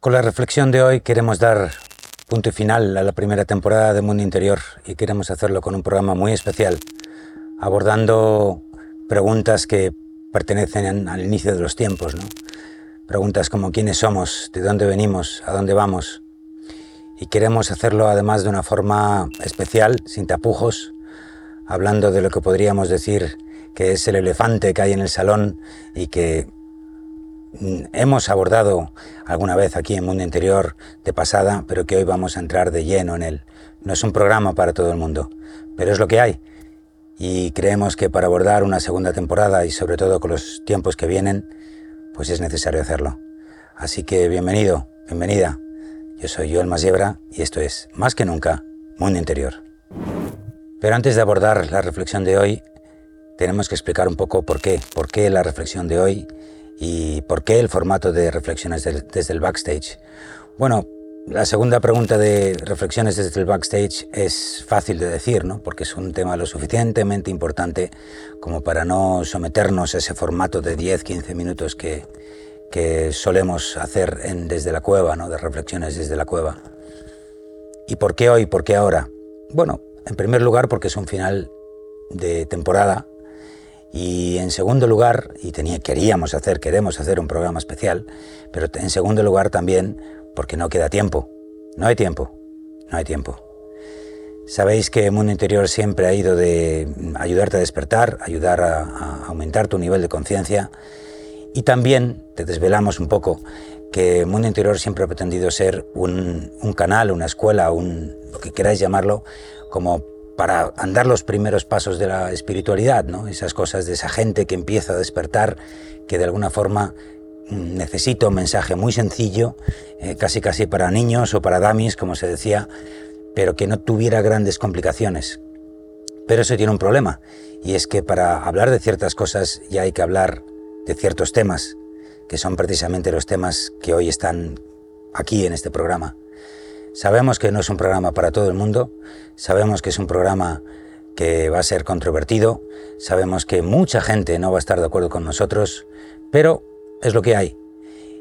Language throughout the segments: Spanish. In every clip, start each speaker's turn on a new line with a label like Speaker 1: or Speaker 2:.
Speaker 1: Con la reflexión de hoy queremos dar punto y final a la primera temporada de Mundo Interior y queremos hacerlo con un programa muy especial, abordando preguntas que pertenecen al inicio de los tiempos, ¿no? Preguntas como quiénes somos, de dónde venimos, a dónde vamos. Y queremos hacerlo además de una forma especial, sin tapujos, hablando de lo que podríamos decir que es el elefante que hay en el salón y que hemos abordado alguna vez aquí en Mundo Interior de pasada, pero que hoy vamos a entrar de lleno en él. No es un programa para todo el mundo, pero es lo que hay. Y creemos que para abordar una segunda temporada y sobre todo con los tiempos que vienen, pues es necesario hacerlo. Así que bienvenido, bienvenida. Yo soy Joel Masiebra y esto es, más que nunca, Mundo Interior. Pero antes de abordar la reflexión de hoy, tenemos que explicar un poco por qué, por qué la reflexión de hoy ¿Y por qué el formato de reflexiones desde el backstage? Bueno, la segunda pregunta de reflexiones desde el backstage es fácil de decir, ¿no? porque es un tema lo suficientemente importante como para no someternos a ese formato de 10-15 minutos que, solemos hacer en, desde la cueva, ¿no? de reflexiones desde la cueva. ¿Y por qué hoy? ¿Por qué ahora? Bueno, en primer lugar porque es un final de temporada y en segundo lugar, y tenía, queríamos hacer, queremos hacer un programa especial, pero en segundo lugar también porque no queda tiempo. No hay tiempo, no hay tiempo. Sabéis que Mundo Interior siempre ha ido de ayudarte a despertar, ayudar a, aumentar tu nivel de conciencia y también te desvelamos un poco que Mundo Interior siempre ha pretendido ser un, un canal, una escuela, un, lo que queráis llamarlo, como para andar los primeros pasos de la espiritualidad, ¿no? esas cosas de esa gente que empieza a despertar, que de alguna forma mm, necesita un mensaje muy sencillo, eh, casi casi para niños o para damis, como se decía, pero que no tuviera grandes complicaciones. Pero eso tiene un problema, y es que para hablar de ciertas cosas ya hay que hablar de ciertos temas, que son precisamente los temas que hoy están aquí en este programa. Sabemos que no es un programa para todo el mundo, sabemos que es un programa que va a ser controvertido, sabemos que mucha gente no va a estar de acuerdo con nosotros, pero es lo que hay.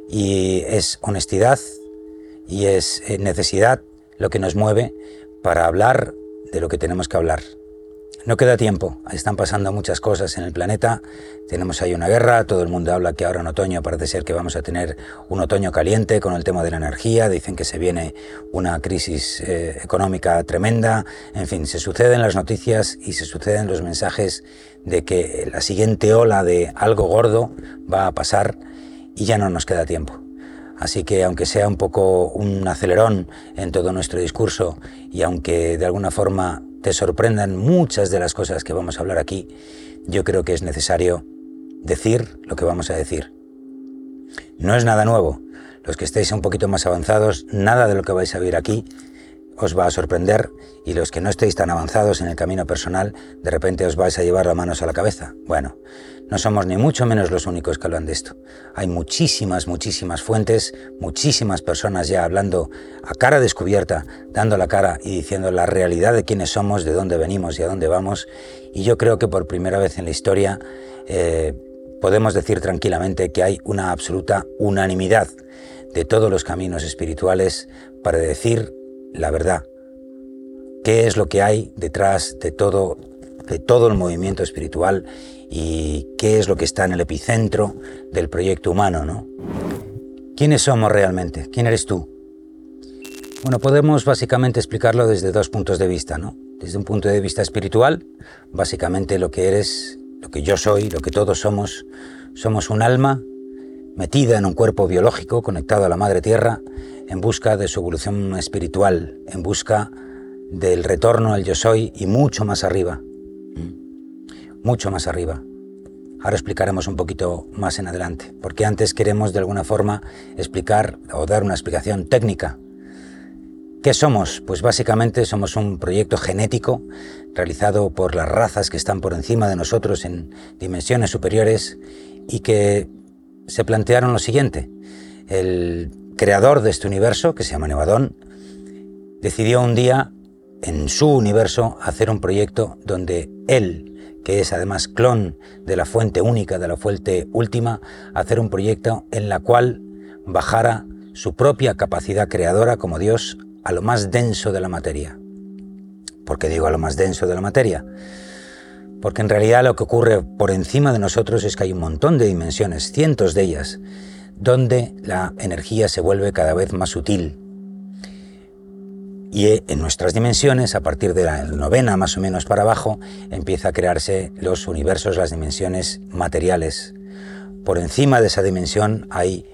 Speaker 1: Y es honestidad y es eh, necesidad lo que nos mueve para hablar de lo que tenemos que hablar. No queda tiempo, están pasando muchas cosas en el planeta, tenemos ahí una guerra, todo el mundo habla que ahora en otoño parece ser que vamos a tener un otoño caliente con el tema de la energía, dicen que se viene una crisis eh, económica tremenda, en fin, se suceden las noticias y se suceden los mensajes de que la siguiente ola de algo gordo va a pasar y ya no nos queda tiempo. Así que aunque sea un poco un acelerón en todo nuestro discurso y aunque de alguna forma te sorprendan muchas de las cosas que vamos a hablar aquí, yo creo que es necesario decir lo que vamos a decir. No es nada nuevo. Los que estéis un poquito más avanzados, nada de lo que vais a ver aquí os va a sorprender y los que no estéis tan avanzados en el camino personal, de repente os vais a llevar las manos a la cabeza. Bueno, no somos ni mucho menos los únicos que hablan de esto. Hay muchísimas, muchísimas fuentes, muchísimas personas ya hablando a cara descubierta, dando la cara y diciendo la realidad de quiénes somos, de dónde venimos y a dónde vamos. Y yo creo que por primera vez en la historia eh, podemos decir tranquilamente que hay una absoluta unanimidad de todos los caminos espirituales para decir la verdad. ¿Qué es lo que hay detrás de todo, de todo el movimiento espiritual y qué es lo que está en el epicentro del proyecto humano, ¿no? ¿Quiénes somos realmente? ¿Quién eres tú? Bueno, podemos básicamente explicarlo desde dos puntos de vista, ¿no? Desde un punto de vista espiritual, básicamente lo que eres, lo que yo soy, lo que todos somos, somos un alma metida en un cuerpo biológico conectado a la madre tierra en busca de su evolución espiritual, en busca del retorno al yo soy y mucho más arriba. ¿Mm? Mucho más arriba. Ahora explicaremos un poquito más en adelante, porque antes queremos de alguna forma explicar o dar una explicación técnica. ¿Qué somos? Pues básicamente somos un proyecto genético realizado por las razas que están por encima de nosotros en dimensiones superiores y que se plantearon lo siguiente. El creador de este universo, que se llama Nevadón, decidió un día en su universo hacer un proyecto donde él, que es además clon de la fuente única, de la fuente última, hacer un proyecto en la cual bajara su propia capacidad creadora como Dios a lo más denso de la materia. ¿Por qué digo a lo más denso de la materia? Porque en realidad lo que ocurre por encima de nosotros es que hay un montón de dimensiones, cientos de ellas, donde la energía se vuelve cada vez más sutil. Y en nuestras dimensiones, a partir de la novena más o menos para abajo, empieza a crearse los universos, las dimensiones materiales. Por encima de esa dimensión hay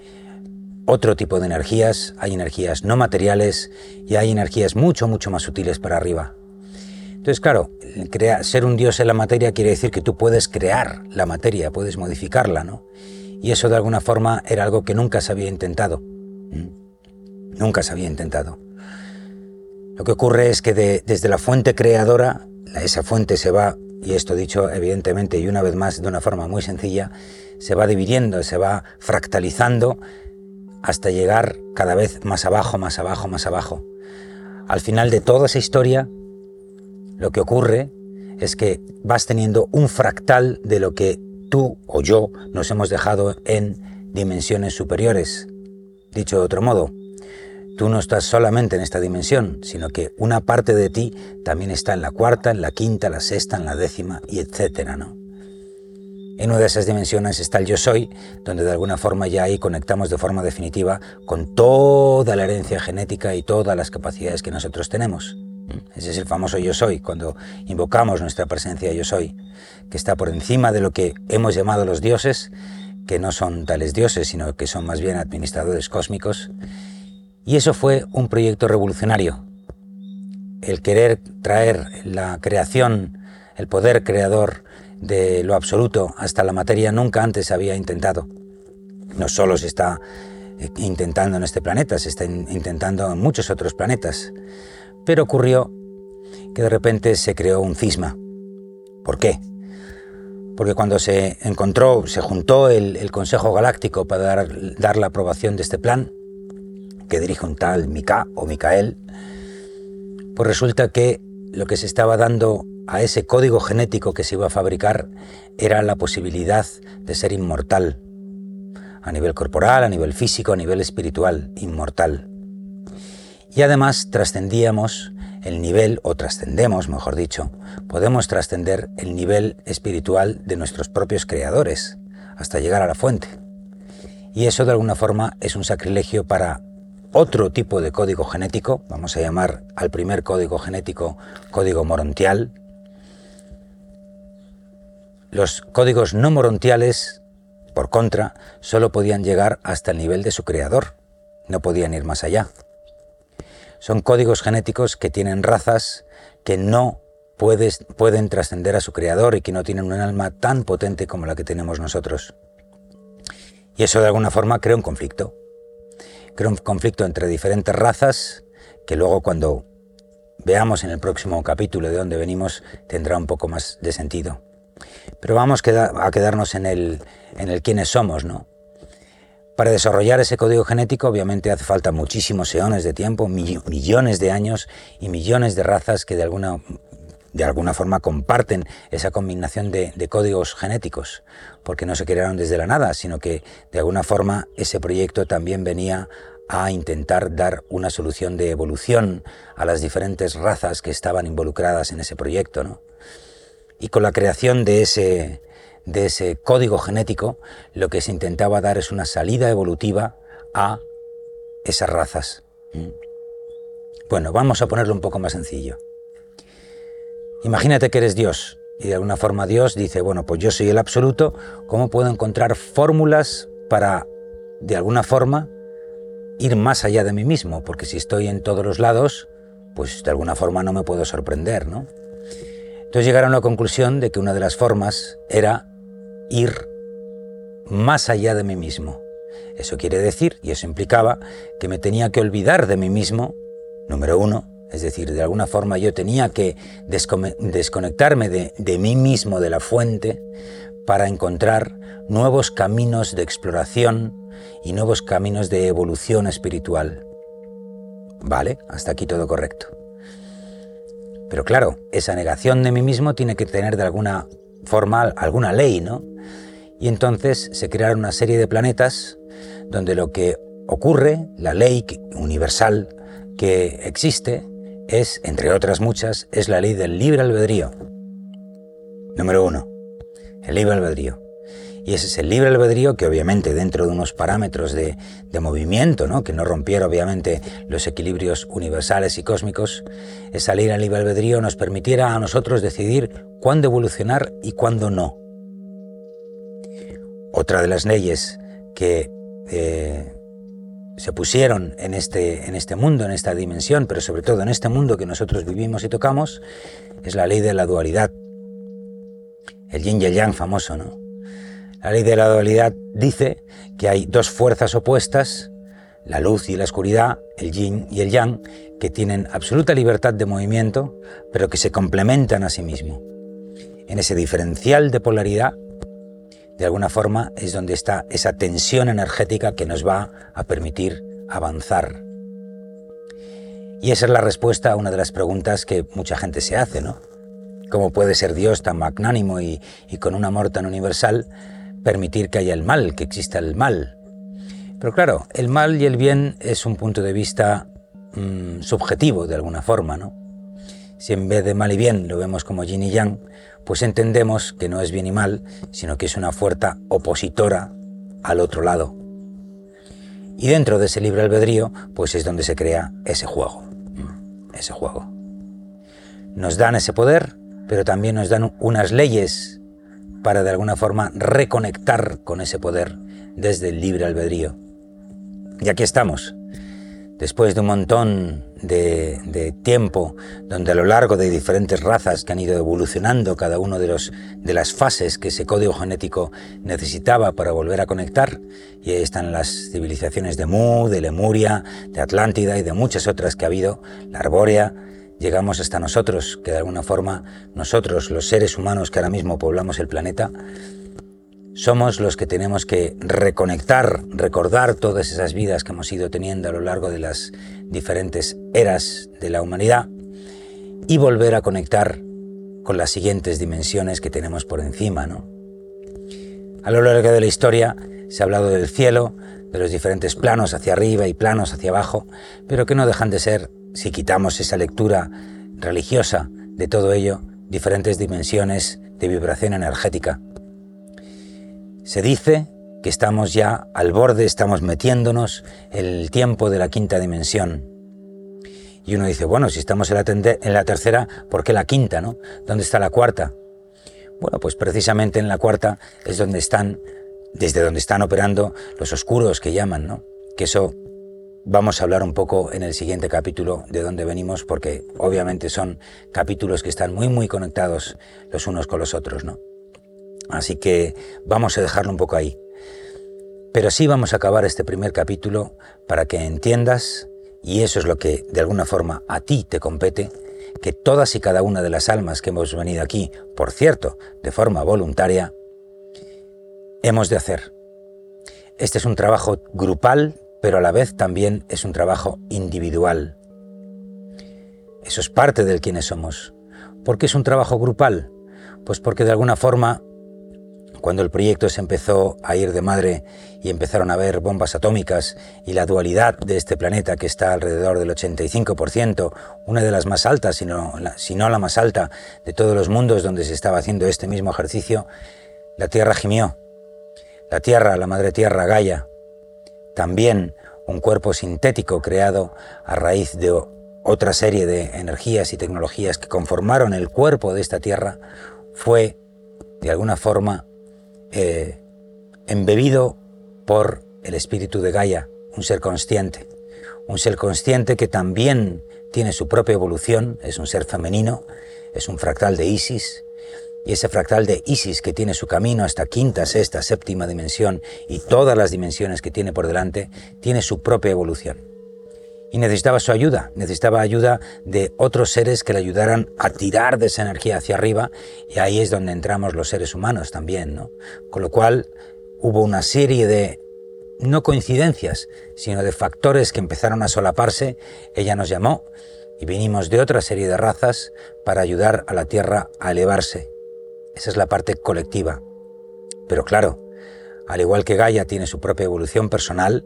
Speaker 1: otro tipo de energías, hay energías no materiales y hay energías mucho, mucho más sutiles para arriba. Entonces, claro, ser un dios en la materia quiere decir que tú puedes crear la materia, puedes modificarla, ¿no? Y eso de alguna forma era algo que nunca se había intentado. Nunca se había intentado. Lo que ocurre es que desde la fuente creadora, esa fuente se va, y esto dicho evidentemente y una vez más de una forma muy sencilla, se va dividiendo, se va fractalizando hasta llegar cada vez más abajo, más abajo, más abajo. Al final de toda esa historia, lo que ocurre es que vas teniendo un fractal de lo que tú o yo nos hemos dejado en dimensiones superiores. Dicho de otro modo, tú no estás solamente en esta dimensión, sino que una parte de ti también está en la cuarta, en la quinta, la sexta, en la décima y etcétera, ¿no? En una de esas dimensiones está el yo soy, donde de alguna forma ya ahí conectamos de forma definitiva con toda la herencia genética y todas las capacidades que nosotros tenemos. Ese es el famoso yo soy, cuando invocamos nuestra presencia yo soy, que está por encima de lo que hemos llamado los dioses, que no son tales dioses, sino que son más bien administradores cósmicos. Y eso fue un proyecto revolucionario. El querer traer la creación, el poder creador de lo absoluto hasta la materia nunca antes había intentado. No solo se está eh, intentando en este planeta, se está intentando en muchos otros planetas. Pero ocurrió que de repente se creó un cisma. ¿Por qué? Porque cuando se encontró, se juntó el, Consejo Galáctico para dar, dar, la aprobación de este plan, que dirige un tal Mika o Micael, pues resulta que lo que se estaba dando a ese código genético que se iba a fabricar era la posibilidad de ser inmortal, a nivel corporal, a nivel físico, a nivel espiritual, inmortal. Y además trascendíamos el nivel, o trascendemos, mejor dicho, podemos trascender el nivel espiritual de nuestros propios creadores, hasta llegar a la fuente. Y eso de alguna forma es un sacrilegio para otro tipo de código genético, vamos a llamar al primer código genético código morontial. Los códigos no morontiales, por contra, solo podían llegar hasta el nivel de su creador, no podían ir más allá. Son códigos genéticos que tienen razas que no pueden trascender a su creador y que no tienen un alma tan potente como la que tenemos nosotros. Y eso de alguna forma crea un conflicto. Crea un conflicto entre diferentes razas que luego cuando veamos en el próximo capítulo de dónde venimos tendrá un poco más de sentido. Pero vamos a quedarnos en el, en el quiénes somos, ¿no? Para desarrollar ese código genético obviamente hace falta muchísimos eones de tiempo, millones de años y millones de razas que de alguna, de alguna forma comparten esa combinación de, de, códigos genéticos, porque no se crearon desde la nada, sino que de alguna forma ese proyecto también venía a intentar dar una solución de evolución a las diferentes razas que estaban involucradas en ese proyecto. ¿no? Y con la creación de ese, de ese código genético, lo que se intentaba dar es una salida evolutiva a esas razas. ¿Mm? Bueno, vamos a ponerlo un poco más sencillo. Imagínate que eres Dios y de alguna forma Dios dice, bueno, pues yo soy el absoluto, ¿cómo puedo encontrar fórmulas para, de alguna forma, ir más allá de mí mismo? Porque si estoy en todos los lados, pues de alguna forma no me puedo sorprender, ¿no? Entonces llegaron a la conclusión de que una de las formas era ir más allá de mí mismo. Eso quiere decir, y eso implicaba, que me tenía que olvidar de mí mismo, número uno, es decir, de alguna forma yo tenía que desconectarme de, de mí mismo, de la fuente, para encontrar nuevos caminos de exploración y nuevos caminos de evolución espiritual. Vale, hasta aquí todo correcto. Pero claro, esa negación de mí mismo tiene que tener de alguna forma alguna ley, ¿no? Y entonces se crearon una serie de planetas donde lo que ocurre, la ley universal que existe es, entre otras muchas, es la ley del libre albedrío. Número uno, el libre albedrío. Y ese es el libre albedrío que obviamente dentro de unos parámetros de, movimiento, ¿no? que no rompiera obviamente los equilibrios universales y cósmicos, esa ley del libre albedrío nos permitiera a nosotros decidir cuándo evolucionar y cuándo no. Otra de las leyes que eh, se pusieron en este, en este mundo, en esta dimensión, pero sobre todo en este mundo que nosotros vivimos y tocamos, es la ley de la dualidad. El yin y el yang famoso, ¿no? La ley de la dualidad dice que hay dos fuerzas opuestas, la luz y la oscuridad, el yin y el yang, que tienen absoluta libertad de movimiento, pero que se complementan a sí mismos. En ese diferencial de polaridad, de alguna forma, es donde está esa tensión energética que nos va a permitir avanzar. Y esa es la respuesta a una de las preguntas que mucha gente se hace, ¿no? ¿Cómo puede ser Dios tan magnánimo y, y con un amor tan universal permitir que haya el mal, que exista el mal. Pero claro, el mal y el bien es un punto de vista mm, subjetivo de alguna forma, ¿no? Si en vez de mal y bien lo vemos como yin y yang, pues entendemos que no es bien y mal, sino que es una fuerza opositora al otro lado. Y dentro de ese libre albedrío, pues es donde se crea ese juego. Mm, ese juego. Nos dan ese poder, pero también nos dan unas leyes para de alguna forma reconectar con ese poder desde el libre albedrío. Y aquí estamos, después de un montón de, tiempo donde a lo largo de diferentes razas que han ido evolucionando cada uno de, los, de las fases que ese código genético necesitaba para volver a conectar, y ahí están las civilizaciones de Mu, de Lemuria, de Atlántida y de muchas otras que ha habido, la Arbórea, llegamos hasta nosotros, que de alguna forma nosotros, los seres humanos que ahora mismo poblamos el planeta, somos los que tenemos que reconectar, recordar todas esas vidas que hemos ido teniendo a lo largo de las diferentes eras de la humanidad y volver a conectar con las siguientes dimensiones que tenemos por encima. ¿no? A lo largo de la historia se ha hablado del cielo, de los diferentes planos hacia arriba y planos hacia abajo, pero que no dejan de ser si quitamos esa lectura religiosa de todo ello, diferentes dimensiones de vibración energética. Se dice que estamos ya al borde, estamos metiéndonos el tiempo de la quinta dimensión. Y uno dice, bueno, si estamos en la, en la tercera, ¿por qué la quinta, no? ¿Dónde está la cuarta? Bueno, pues precisamente en la cuarta es donde están, desde donde están operando los oscuros que llaman, ¿no? Que eso Vamos a hablar un poco en el siguiente capítulo de dónde venimos, porque obviamente son capítulos que están muy, muy conectados los unos con los otros, ¿no? Así que vamos a dejarlo un poco ahí. Pero sí vamos a acabar este primer capítulo para que entiendas, y eso es lo que de alguna forma a ti te compete, que todas y cada una de las almas que hemos venido aquí, por cierto, de forma voluntaria, hemos de hacer. Este es un trabajo grupal pero a la vez también es un trabajo individual. Eso es parte del quienes somos. ¿Por qué es un trabajo grupal? Pues porque de alguna forma, cuando el proyecto se empezó a ir de madre y empezaron a ver bombas atómicas y la dualidad de este planeta que está alrededor del 85%, una de las más altas, si no, si no la más alta de todos los mundos donde se estaba haciendo este mismo ejercicio, la Tierra gimió. La Tierra, la Madre Tierra, Gaia, también un cuerpo sintético creado a raíz de otra serie de energías y tecnologías que conformaron el cuerpo de esta Tierra, fue, de alguna forma, eh, embebido por el espíritu de Gaia, un ser consciente, un ser consciente que también tiene su propia evolución, es un ser femenino, es un fractal de Isis, y ese fractal de Isis que tiene su camino hasta quinta, sexta, séptima dimensión y todas las dimensiones que tiene por delante, tiene su propia evolución. Y necesitaba su ayuda, necesitaba ayuda de otros seres que le ayudaran a tirar de esa energía hacia arriba y ahí es donde entramos los seres humanos también, ¿no? Con lo cual hubo una serie de no coincidencias, sino de factores que empezaron a solaparse, ella nos llamó y vinimos de otra serie de razas para ayudar a la Tierra a elevarse esa es la parte colectiva. Pero claro, al igual que Gaia tiene su propia evolución personal,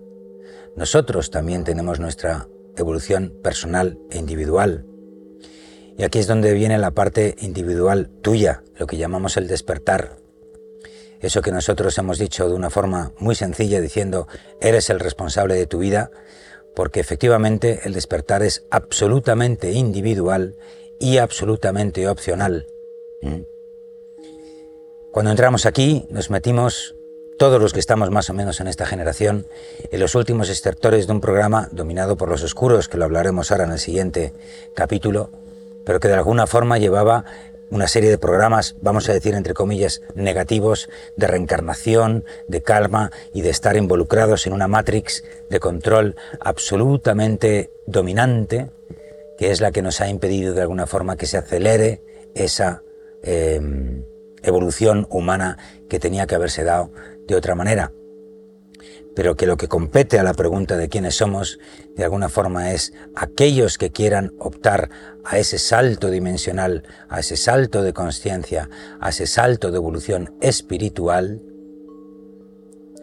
Speaker 1: nosotros también tenemos nuestra evolución personal e individual. Y aquí es donde viene la parte individual tuya, lo que llamamos el despertar. Eso que nosotros hemos dicho de una forma muy sencilla diciendo, eres el responsable de tu vida, porque efectivamente el despertar es absolutamente individual y absolutamente opcional. ¿Mm? Cuando entramos aquí nos metimos todos los que estamos más o menos en esta generación, en los últimos extractores de un programa dominado por los oscuros, que lo hablaremos ahora en el siguiente capítulo, pero que de alguna forma llevaba una serie de programas, vamos a decir entre comillas, negativos, de reencarnación, de calma y de estar involucrados en una matrix de control absolutamente dominante, que es la que nos ha impedido de alguna forma que se acelere esa em, evolución humana que tenía que haberse dado de otra manera, pero que lo que compete a la pregunta de quiénes somos, de alguna forma es aquellos que quieran optar a ese salto dimensional, a ese salto de conciencia, a ese salto de evolución espiritual,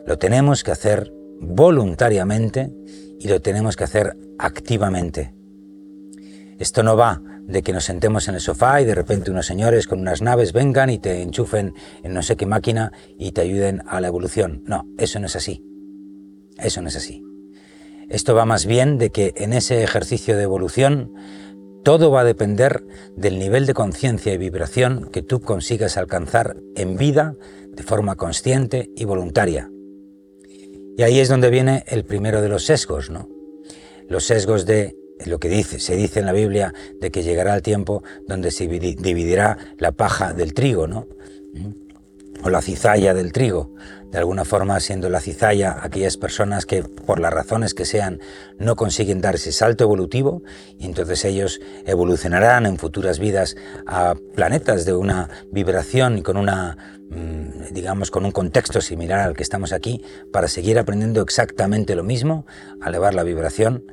Speaker 1: lo tenemos que hacer voluntariamente y lo tenemos que hacer activamente. Esto no va de que nos sentemos en el sofá y de repente unos señores con unas naves vengan y te enchufen en no sé qué máquina y te ayuden a la evolución. No, eso no es así. Eso no es así. Esto va más bien de que en ese ejercicio de evolución todo va a depender del nivel de conciencia y vibración que tú consigas alcanzar en vida de forma consciente y voluntaria. Y ahí es donde viene el primero de los sesgos, ¿no? Los sesgos de lo que dice, se dice en la Biblia de que llegará el tiempo donde se dividirá la paja del trigo, ¿no? O la cizalla del trigo, de alguna forma siendo la cizalla aquellas personas que por las razones que sean no consiguen dar ese salto evolutivo y entonces ellos evolucionarán en futuras vidas a planetas de una vibración y con una mm, digamos con un contexto similar al que estamos aquí para seguir aprendiendo exactamente lo mismo, elevar la vibración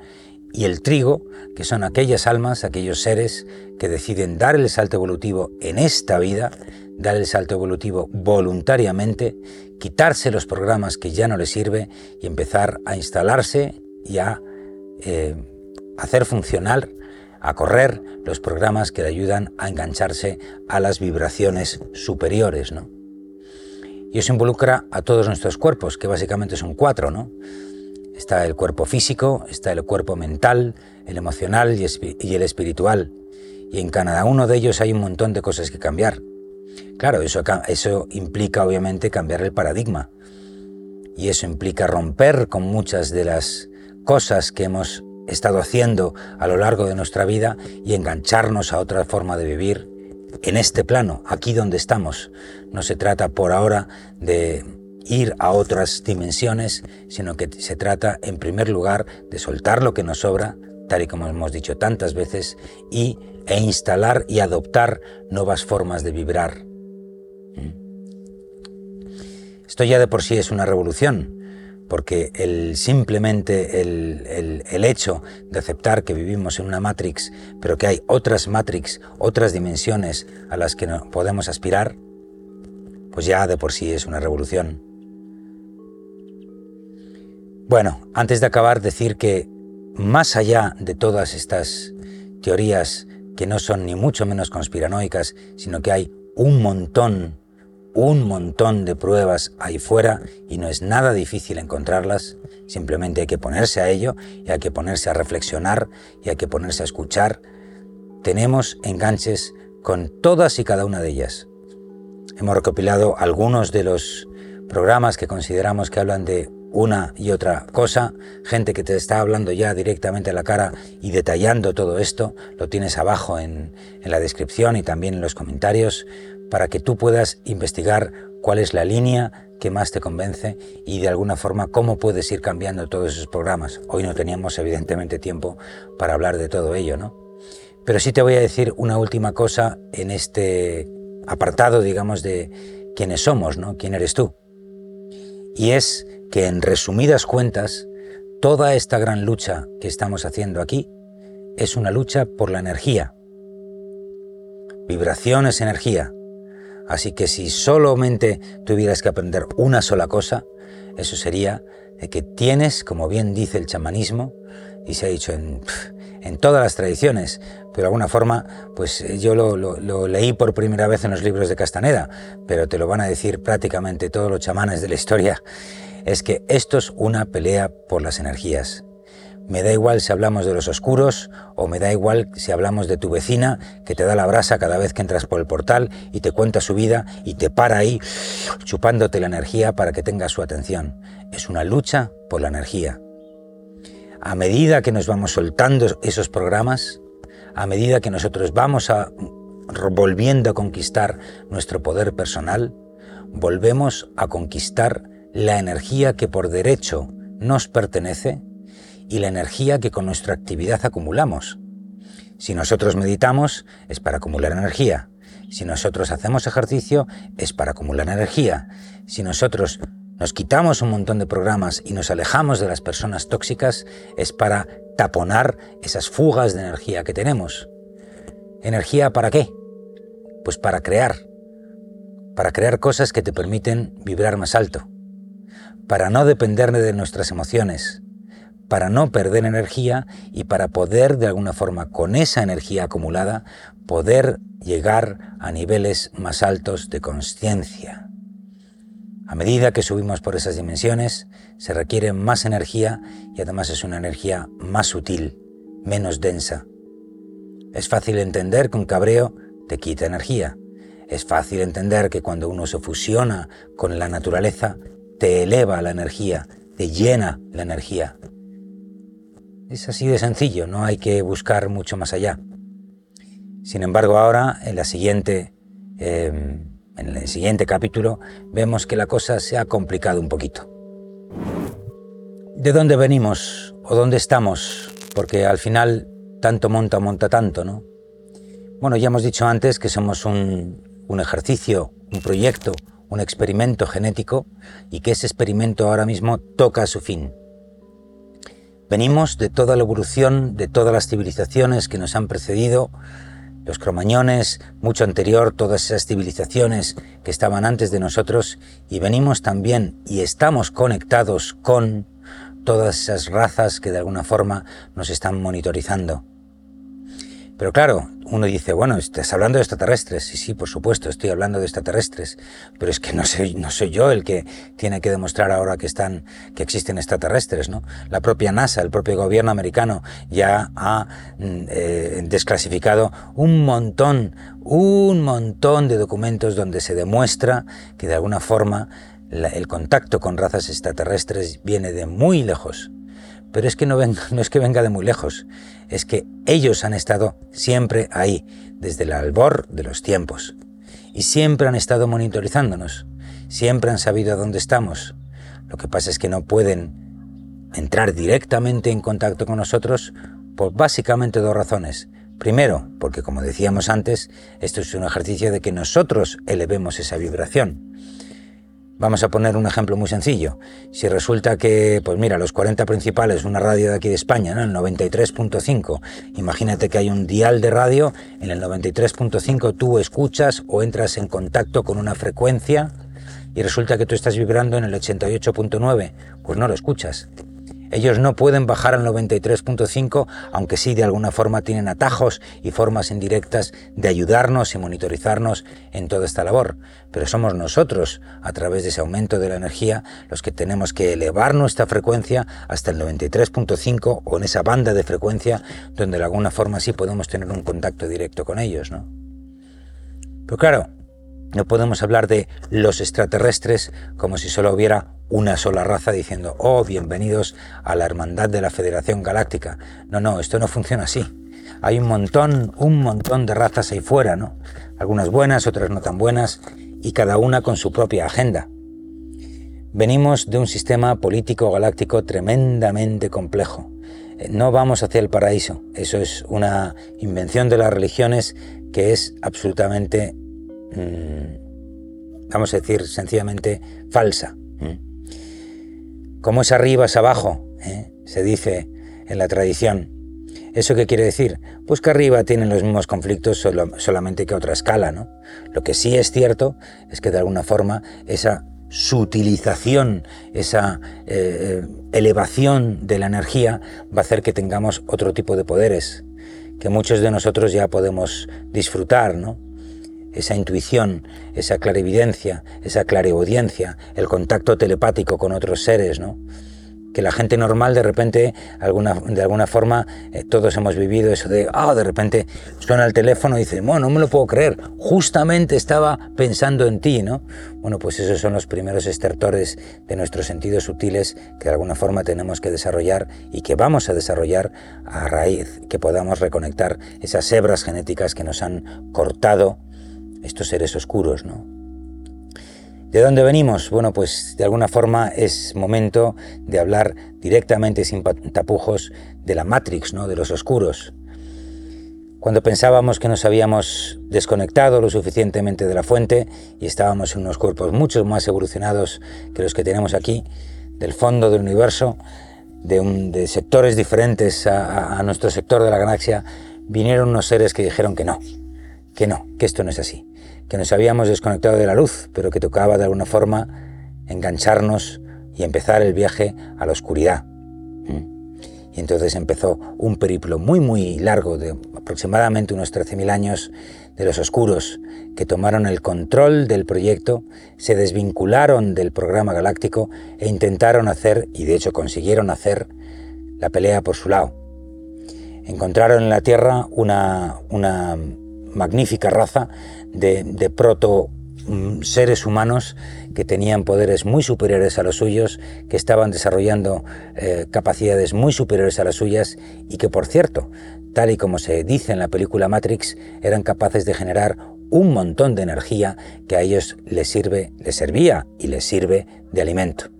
Speaker 1: y el trigo, que son aquellas almas, aquellos seres que deciden dar el salto evolutivo en esta vida, dar el salto evolutivo voluntariamente, quitarse los programas que ya no les sirve y empezar a instalarse y a eh, hacer funcionar, a correr los programas que le ayudan a engancharse a las vibraciones superiores, ¿no? Y eso involucra a todos nuestros cuerpos, que básicamente son cuatro, ¿no? Está el cuerpo físico, está el cuerpo mental, el emocional y el espiritual. Y en cada uno de ellos hay un montón de cosas que cambiar. Claro, eso, eso implica obviamente cambiar el paradigma. Y eso implica romper con muchas de las cosas que hemos estado haciendo a lo largo de nuestra vida y engancharnos a otra forma de vivir en este plano, aquí donde estamos. No se trata por ahora de ir a otras dimensiones, sino que se trata en primer lugar de soltar lo que nos sobra, tal y como hemos dicho tantas veces, y, e instalar y adoptar nuevas formas de vibrar. ¿Mm? Esto ya de por sí es una revolución, porque el, simplemente el, el, hecho de aceptar que vivimos en una matrix, pero que hay otras matrix, otras dimensiones a las que podemos aspirar, pues ya de por sí es una revolución. Bueno, antes de acabar, decir que más allá de todas estas teorías que no son ni mucho menos conspiranoicas, sino que hay un montón, un montón de pruebas ahí fuera y no es nada difícil encontrarlas, simplemente hay que ponerse a ello y hay que ponerse a reflexionar y hay que ponerse a escuchar. Tenemos enganches con todas y cada una de ellas. Hemos recopilado algunos de los programas que consideramos que hablan de una y otra cosa, gente que te está hablando ya directamente a la cara y detallando todo esto, lo tienes abajo en, la descripción y también en los comentarios, para que tú puedas investigar cuál es la línea que más te convence y de alguna forma cómo puedes ir cambiando todos esos programas. Hoy no teníamos evidentemente tiempo para hablar de todo ello, ¿no? Pero sí te voy a decir una última cosa en este apartado, digamos, de quiénes somos, ¿no? ¿Quién eres tú? Y es que en resumidas cuentas, toda esta gran lucha que estamos haciendo aquí es una lucha por la energía. Vibración es energía. Así que si solamente tuvieras que aprender una sola cosa, eso sería de que tienes, como bien dice el chamanismo, y se ha dicho en, todas las tradiciones, pero de alguna forma, pues eh, yo lo, leí por primera vez en los libros de Castaneda, pero te lo van a decir prácticamente todos los chamanes de la historia, es que esto es una pelea por las energías. Me da igual si hablamos de los oscuros o me da igual si hablamos de tu vecina que te da la brasa cada vez que entras por el portal y te cuenta su vida y te para ahí chupándote la energía para que tengas su atención. Es una lucha por la energía. A medida que nos vamos soltando esos programas, a medida que nosotros vamos a, volviendo a conquistar nuestro poder personal, volvemos a conquistar la energía que por derecho nos pertenece y la energía que con nuestra actividad acumulamos. Si nosotros meditamos es para acumular energía. Si nosotros hacemos ejercicio es para acumular energía. Si nosotros nos quitamos un montón de programas y nos alejamos de las personas tóxicas es para taponar esas fugas de energía que tenemos. ¿Energía para qué? Pues para crear. Para crear cosas que te permiten vibrar más alto. Para no depender de nuestras emociones para no perder energía y para poder de alguna forma con esa energía acumulada poder llegar a niveles más altos de conciencia. A medida que subimos por esas dimensiones, se requiere más energía y además es una energía más sutil, menos densa. Es fácil entender que un cabreo te quita energía. Es fácil entender que cuando uno se fusiona con la naturaleza, te eleva la energía, te llena la energía. Es así de sencillo, no hay que buscar mucho más allá. Sin embargo, ahora, en, la siguiente, em, en el siguiente capítulo, vemos que la cosa se ha complicado un poquito. ¿De dónde venimos o dónde estamos? Porque al final tanto monta, monta tanto, ¿no? Bueno, ya hemos dicho antes que somos un, un ejercicio, un proyecto, un experimento genético y que ese experimento ahora mismo toca a su fin. Venimos de toda la evolución, de todas las civilizaciones que nos han precedido, los cromañones, mucho anterior, todas esas civilizaciones que estaban antes de nosotros, y venimos también y estamos conectados con todas esas razas que de alguna forma nos están monitorizando. Pero claro, uno dice, bueno, estás hablando de extraterrestres. Sí, sí, por supuesto, estoy hablando de extraterrestres. Pero es que no soy, no soy yo el que tiene que demostrar ahora que están, que existen extraterrestres, ¿no? La propia NASA, el propio gobierno americano ya ha mm, eh, desclasificado un montón, un montón de documentos donde se demuestra que de alguna forma el contacto con razas extraterrestres viene de muy lejos. Pero es que no, no es que venga de muy lejos, es que ellos han estado siempre ahí, desde el albor de los tiempos. Y siempre han estado monitorizándonos, siempre han sabido dónde estamos. Lo que pasa es que no pueden entrar directamente en contacto con nosotros por básicamente dos razones. Primero, porque como decíamos antes, esto es un ejercicio de que nosotros elevemos esa vibración. Vamos a poner un ejemplo muy sencillo. Si resulta que, pues mira, los 40 principales, una radio de aquí de España, ¿no? el 93.5, imagínate que hay un dial de radio, en el 93.5 tú escuchas o entras en contacto con una frecuencia y resulta que tú estás vibrando en el 88.9, pues no lo escuchas. Ellos no pueden bajar al 93.5, aunque sí de alguna forma tienen atajos y formas indirectas de ayudarnos y monitorizarnos en toda esta labor. Pero somos nosotros, a través de ese aumento de la energía, los que tenemos que elevar nuestra frecuencia hasta el 93.5 o en esa banda de frecuencia donde de alguna forma sí podemos tener un contacto directo con ellos, ¿no? Pero claro, no podemos hablar de los extraterrestres como si solo hubiera una sola raza diciendo, oh, bienvenidos a la hermandad de la Federación Galáctica. No, no, esto no funciona así. Hay un montón, un montón de razas ahí fuera, ¿no? Algunas buenas, otras no tan buenas, y cada una con su propia agenda. Venimos de un sistema político galáctico tremendamente complejo. Eh, no vamos hacia el paraíso. Eso es una invención de las religiones que es absolutamente vamos a decir, sencillamente falsa. Como es arriba es abajo, ¿eh? se dice en la tradición. ¿Eso qué quiere decir? Pues que arriba tienen los mismos conflictos solamente que a otra escala, ¿no? Lo que sí es cierto es que de alguna forma esa sutilización, esa eh, elevación de la energía va a hacer que tengamos otro tipo de poderes que muchos de nosotros ya podemos disfrutar, ¿no? Esa intuición, esa clarividencia, esa clareaudiencia, el contacto telepático con otros seres, ¿no? que la gente normal de repente, alguna, de alguna forma, eh, todos hemos vivido eso de, ah, de repente suena el teléfono y dice, bueno, no me lo puedo creer, justamente estaba pensando en ti, ¿no? Bueno, pues esos son los primeros estertores de nuestros sentidos sutiles que de alguna forma tenemos que desarrollar y que vamos a desarrollar a raíz que podamos reconectar esas hebras genéticas que nos han cortado estos seres oscuros, ¿no? ¿De dónde venimos? Bueno, pues de alguna forma es momento de hablar directamente sin tapujos de la Matrix, ¿no? de los oscuros. Cuando pensábamos que nos habíamos desconectado lo suficientemente de la fuente y estábamos en unos cuerpos mucho más evolucionados que los que tenemos aquí, del fondo del universo, de, sectores diferentes a nuestro sector de la galaxia, vinieron unos seres que dijeron que no, que no, que esto no es así que nos habíamos desconectado de la luz, pero que tocaba de alguna forma engancharnos y empezar el viaje a la oscuridad. ¿Mm? Y entonces empezó un periplo muy muy largo de aproximadamente unos 13.000 años de los oscuros que tomaron el control del proyecto, se desvincularon del programa galáctico e intentaron hacer, y de hecho consiguieron hacer, la pelea por su lado. Encontraron en la Tierra una, una magnífica raza de, proto mm, seres humanos que tenían poderes muy superiores a los suyos, que estaban desarrollando eh, capacidades muy superiores a las suyas y que, por cierto, tal y como se dice en la película Matrix, eran capaces de generar un montón de energía que a ellos les sirve, les servía y les sirve de alimento.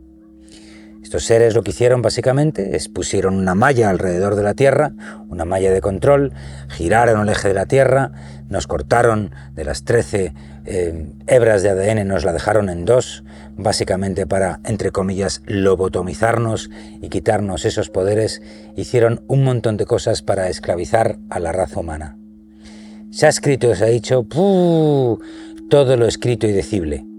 Speaker 1: Estos seres lo que hicieron básicamente es pusieron una malla alrededor de la Tierra, una malla de control, giraron el eje de la Tierra, nos cortaron de las 13 eh, hebras de ADN, nos la dejaron en dos, básicamente para, entre comillas, lobotomizarnos y quitarnos esos poderes, hicieron un montón de cosas para esclavizar a la raza humana. Se ha escrito, se ha dicho, todo lo escrito y decible.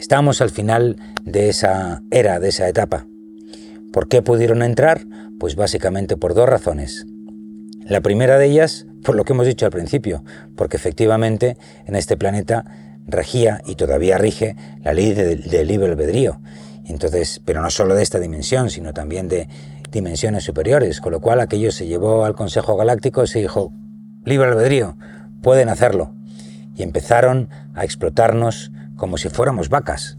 Speaker 1: Estamos al final de esa era, de esa etapa. ¿Por qué pudieron entrar? Pues básicamente por dos razones. La primera de ellas, por lo que hemos dicho al principio, porque efectivamente en este planeta regía y todavía rige la ley del libre albedrío. Entonces, pero no solo de esta dimensión, sino también de dimensiones superiores, con lo cual aquello se llevó al Consejo Galáctico y se dijo, libre albedrío, pueden hacerlo. Y empezaron a explotarnos como si fuéramos vacas.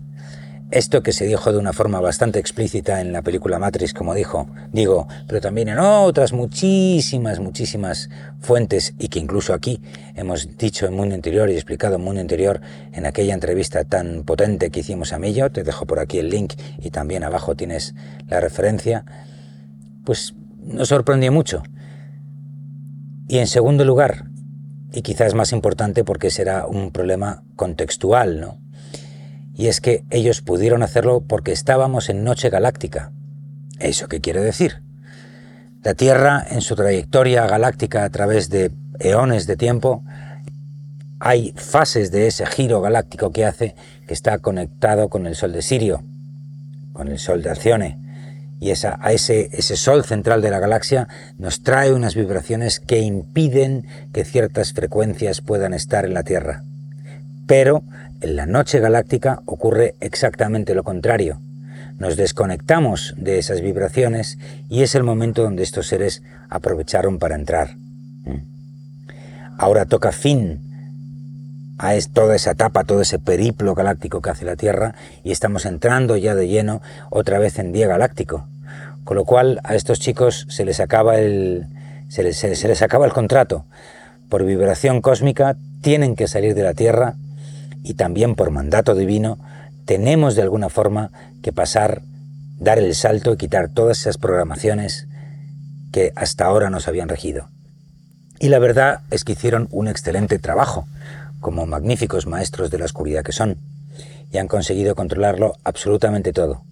Speaker 1: Esto que se dijo de una forma bastante explícita en la película Matrix, como dijo, digo, pero también en otras muchísimas, muchísimas fuentes y que incluso aquí hemos dicho en Mundo Interior y explicado en Mundo Interior en aquella entrevista tan potente que hicimos a Millo, te dejo por aquí el link y también abajo tienes la referencia, pues nos sorprendió mucho. Y en segundo lugar, y quizás más importante porque será un problema contextual, ¿no? Y es que ellos pudieron hacerlo porque estábamos en noche galáctica. ¿Eso qué quiere decir? La Tierra, en su trayectoria galáctica a través de eones de tiempo, hay fases de ese giro galáctico que hace que está conectado con el Sol de Sirio, con el Sol de Alcione, y a ese Sol central de la galaxia nos trae unas vibraciones que impiden que ciertas frecuencias puedan estar en la Tierra. Pero en la noche galáctica ocurre exactamente lo contrario. Nos desconectamos de esas vibraciones y es el momento donde estos seres aprovecharon para entrar. ¿Mm? Ahora toca fin a toda esa etapa, todo ese periplo galáctico que hace la Tierra y estamos entrando ya de lleno otra vez en día galáctico. Con lo cual a estos chicos se les acaba el, se les, se les acaba el contrato. Por vibración cósmica tienen que salir de la Tierra y también por mandato divino, tenemos de alguna forma que pasar, dar el salto y quitar todas esas programaciones que hasta ahora nos habían regido. Y la verdad es que hicieron un excelente trabajo, como magníficos maestros de la oscuridad que son, y han conseguido controlarlo absolutamente todo.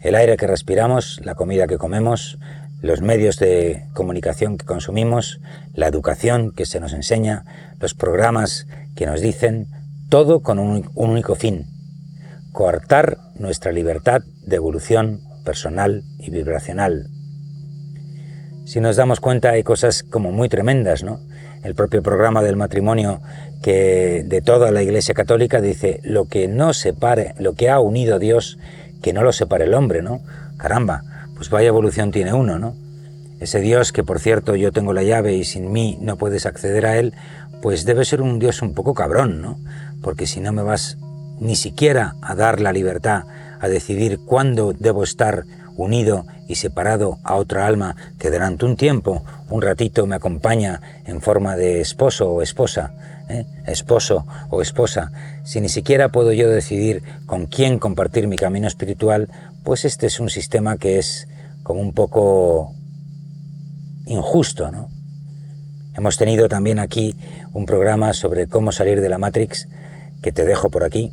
Speaker 1: El aire que respiramos, la comida que comemos, los medios de comunicación que consumimos, la educación que se nos enseña, los programas que nos dicen, todo con un, único fin, coartar nuestra libertad de evolución personal y vibracional. Si nos damos cuenta hay cosas como muy tremendas, ¿no? El propio programa del matrimonio que de toda la Iglesia Católica dice lo que no separe, lo que ha unido Dios, que no lo separe el hombre, ¿no? Caramba, pues vaya evolución tiene uno, ¿no? Ese Dios que por cierto yo tengo la llave y sin mí no puedes acceder a él, pues debe ser un Dios un poco cabrón, ¿no? Porque si no me vas ni siquiera a dar la libertad a decidir cuándo debo estar unido y separado a otra alma que durante un tiempo, un ratito me acompaña en forma de esposo o esposa, ¿eh? esposo o esposa, si ni siquiera puedo yo decidir con quién compartir mi camino espiritual, pues este es un sistema que es como un poco injusto, ¿no? Hemos tenido también aquí un programa sobre cómo salir de la Matrix, que te dejo por aquí.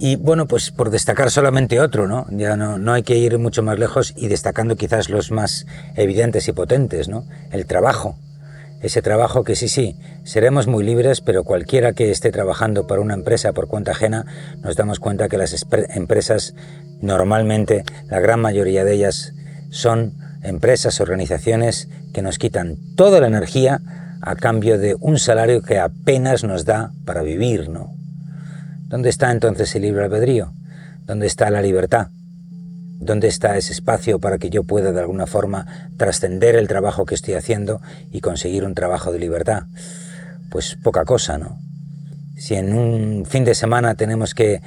Speaker 1: Y bueno, pues por destacar solamente otro, ¿no? Ya no, no hay que ir mucho más lejos y destacando quizás los más evidentes y potentes, ¿no? El trabajo. Ese trabajo que sí, sí, seremos muy libres, pero cualquiera que esté trabajando para una empresa por cuenta ajena, nos damos cuenta que las empresas, normalmente, la gran mayoría de ellas, son empresas, organizaciones que nos quitan toda la energía a cambio de un salario que apenas nos da para vivir, ¿no? ¿Dónde está entonces el libre albedrío? ¿Dónde está la libertad? ¿Dónde está ese espacio para que yo pueda de alguna forma trascender el trabajo que estoy haciendo y conseguir un trabajo de libertad? Pues poca cosa, ¿no? Si en un fin de semana tenemos que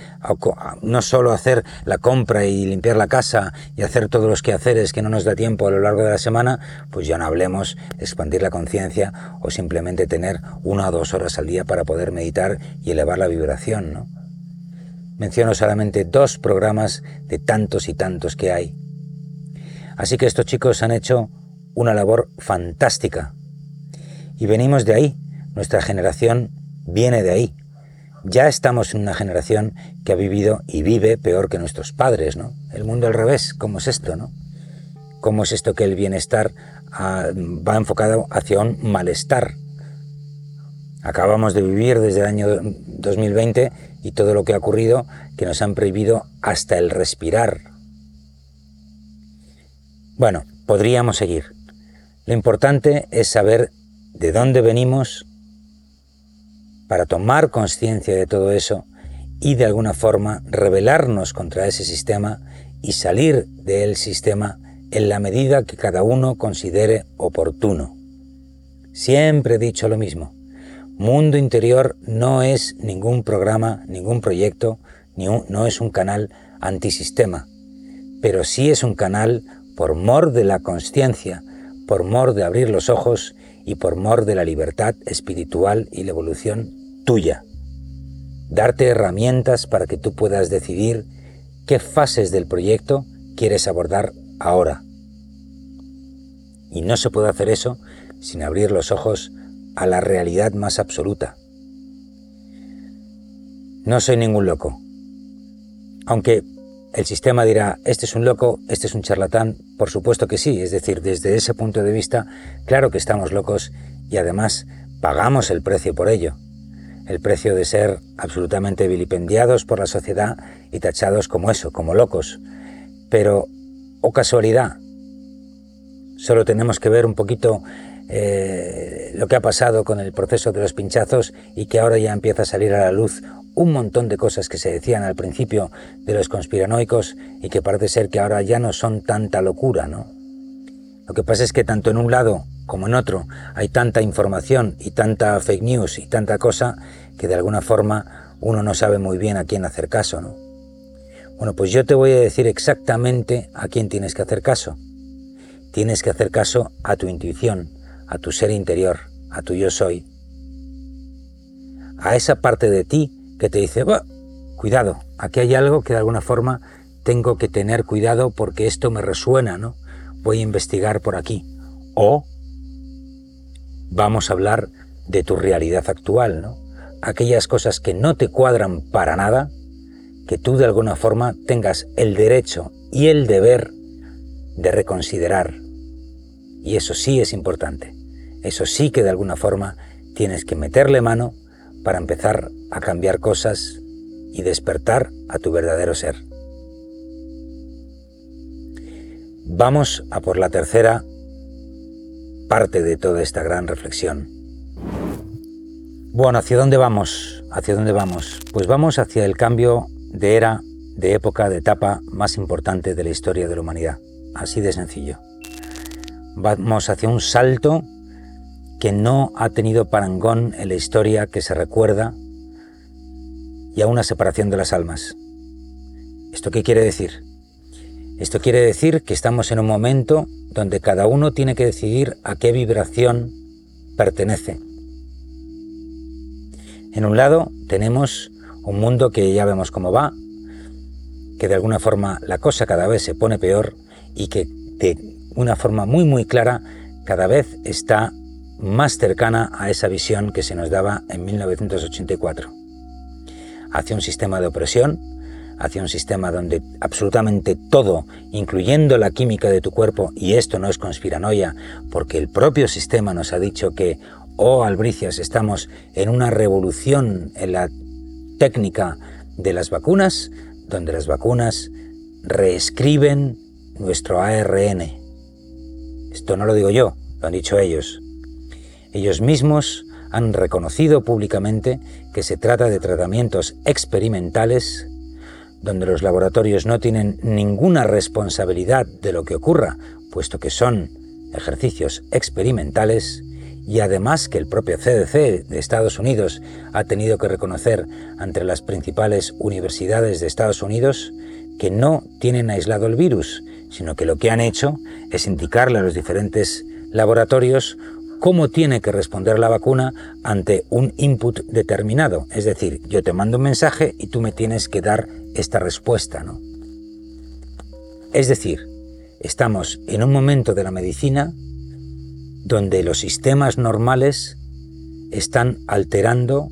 Speaker 1: no solo hacer la compra y limpiar la casa y hacer todos los quehaceres que no nos da tiempo a lo largo de la semana, pues ya no hablemos expandir la conciencia o simplemente tener una o dos horas al día para poder meditar y elevar la vibración, ¿no? Menciono solamente dos programas de tantos y tantos que hay. Así que estos chicos han hecho una labor fantástica. Y venimos de ahí. Nuestra generación viene de ahí ya estamos en una generación que ha vivido y vive peor que nuestros padres, ¿no? El mundo al revés, ¿cómo es esto, no? ¿Cómo es esto que el bienestar ah, va enfocado hacia un malestar? Acabamos de vivir desde el año 2020 y todo lo que ha ocurrido que nos han prohibido hasta el respirar. Bueno, podríamos seguir. Lo importante es saber de dónde venimos, para tomar conciencia de todo eso y de alguna forma rebelarnos contra ese sistema y salir del sistema en la medida que cada uno considere oportuno. Siempre he dicho lo mismo. Mundo Interior no es ningún programa, ningún proyecto, ni no es un canal antisistema, pero sí es un canal por mor de la conciencia, por mor de abrir los ojos y por mor de la libertad espiritual y la evolución tuya. Darte herramientas para que tú puedas decidir qué fases del proyecto quieres abordar ahora. Y no se puede hacer eso sin abrir los ojos a la realidad más absoluta. No soy ningún loco. Aunque el sistema dirá, este es un loco, este es un charlatán, por supuesto que sí, es decir, desde ese punto de vista, claro que estamos locos y además pagamos el precio por ello el precio de ser absolutamente vilipendiados por la sociedad y tachados como eso, como locos. Pero, o oh casualidad, solo tenemos que ver un poquito eh, lo que ha pasado con el proceso de los pinchazos y que ahora ya empieza a salir a la luz un montón de cosas que se decían al principio de los conspiranoicos y que parece ser que ahora ya no son tanta locura, ¿no? Lo que pasa es que tanto en un lado como en otro hay tanta información y tanta fake news y tanta cosa que de alguna forma uno no sabe muy bien a quién hacer caso, ¿no? Bueno, pues yo te voy a decir exactamente a quién tienes que hacer caso. Tienes que hacer caso a tu intuición, a tu ser interior, a tu yo soy. A esa parte de ti que te dice, cuidado, aquí hay algo que de alguna forma tengo que tener cuidado porque esto me resuena, ¿no? Voy a investigar por aquí. O vamos a hablar de tu realidad actual, ¿no? Aquellas cosas que no te cuadran para nada, que tú de alguna forma tengas el derecho y el deber de reconsiderar. Y eso sí es importante. Eso sí que de alguna forma tienes que meterle mano para empezar a cambiar cosas y despertar a tu verdadero ser. Vamos a por la tercera parte de toda esta gran reflexión. Bueno, ¿hacia dónde vamos? ¿Hacia dónde vamos? Pues vamos hacia el cambio de era, de época, de etapa más importante de la historia de la humanidad. Así de sencillo. Vamos hacia un salto que no ha tenido parangón en la historia que se recuerda y a una separación de las almas. ¿Esto qué quiere decir? Esto quiere decir que estamos en un momento donde cada uno tiene que decidir a qué vibración pertenece. En un lado tenemos un mundo que ya vemos cómo va, que de alguna forma la cosa cada vez se pone peor y que de una forma muy muy clara cada vez está más cercana a esa visión que se nos daba en 1984. Hacia un sistema de opresión, hacia un sistema donde absolutamente todo, incluyendo la química de tu cuerpo, y esto no es conspiranoia, porque el propio sistema nos ha dicho que, oh albricias, estamos en una revolución en la técnica de las vacunas, donde las vacunas reescriben nuestro ARN. Esto no lo digo yo, lo han dicho ellos. Ellos mismos han reconocido públicamente que se trata de tratamientos experimentales donde los laboratorios no tienen ninguna responsabilidad de lo que ocurra, puesto que son ejercicios experimentales, y además que el propio CDC de Estados Unidos ha tenido que reconocer ante las principales universidades de Estados Unidos que no tienen aislado el virus, sino que lo que han hecho es indicarle a los diferentes laboratorios cómo tiene que responder la vacuna ante un input determinado. Es decir, yo te mando un mensaje y tú me tienes que dar esta respuesta, ¿no? Es decir, estamos en un momento de la medicina donde los sistemas normales están alterando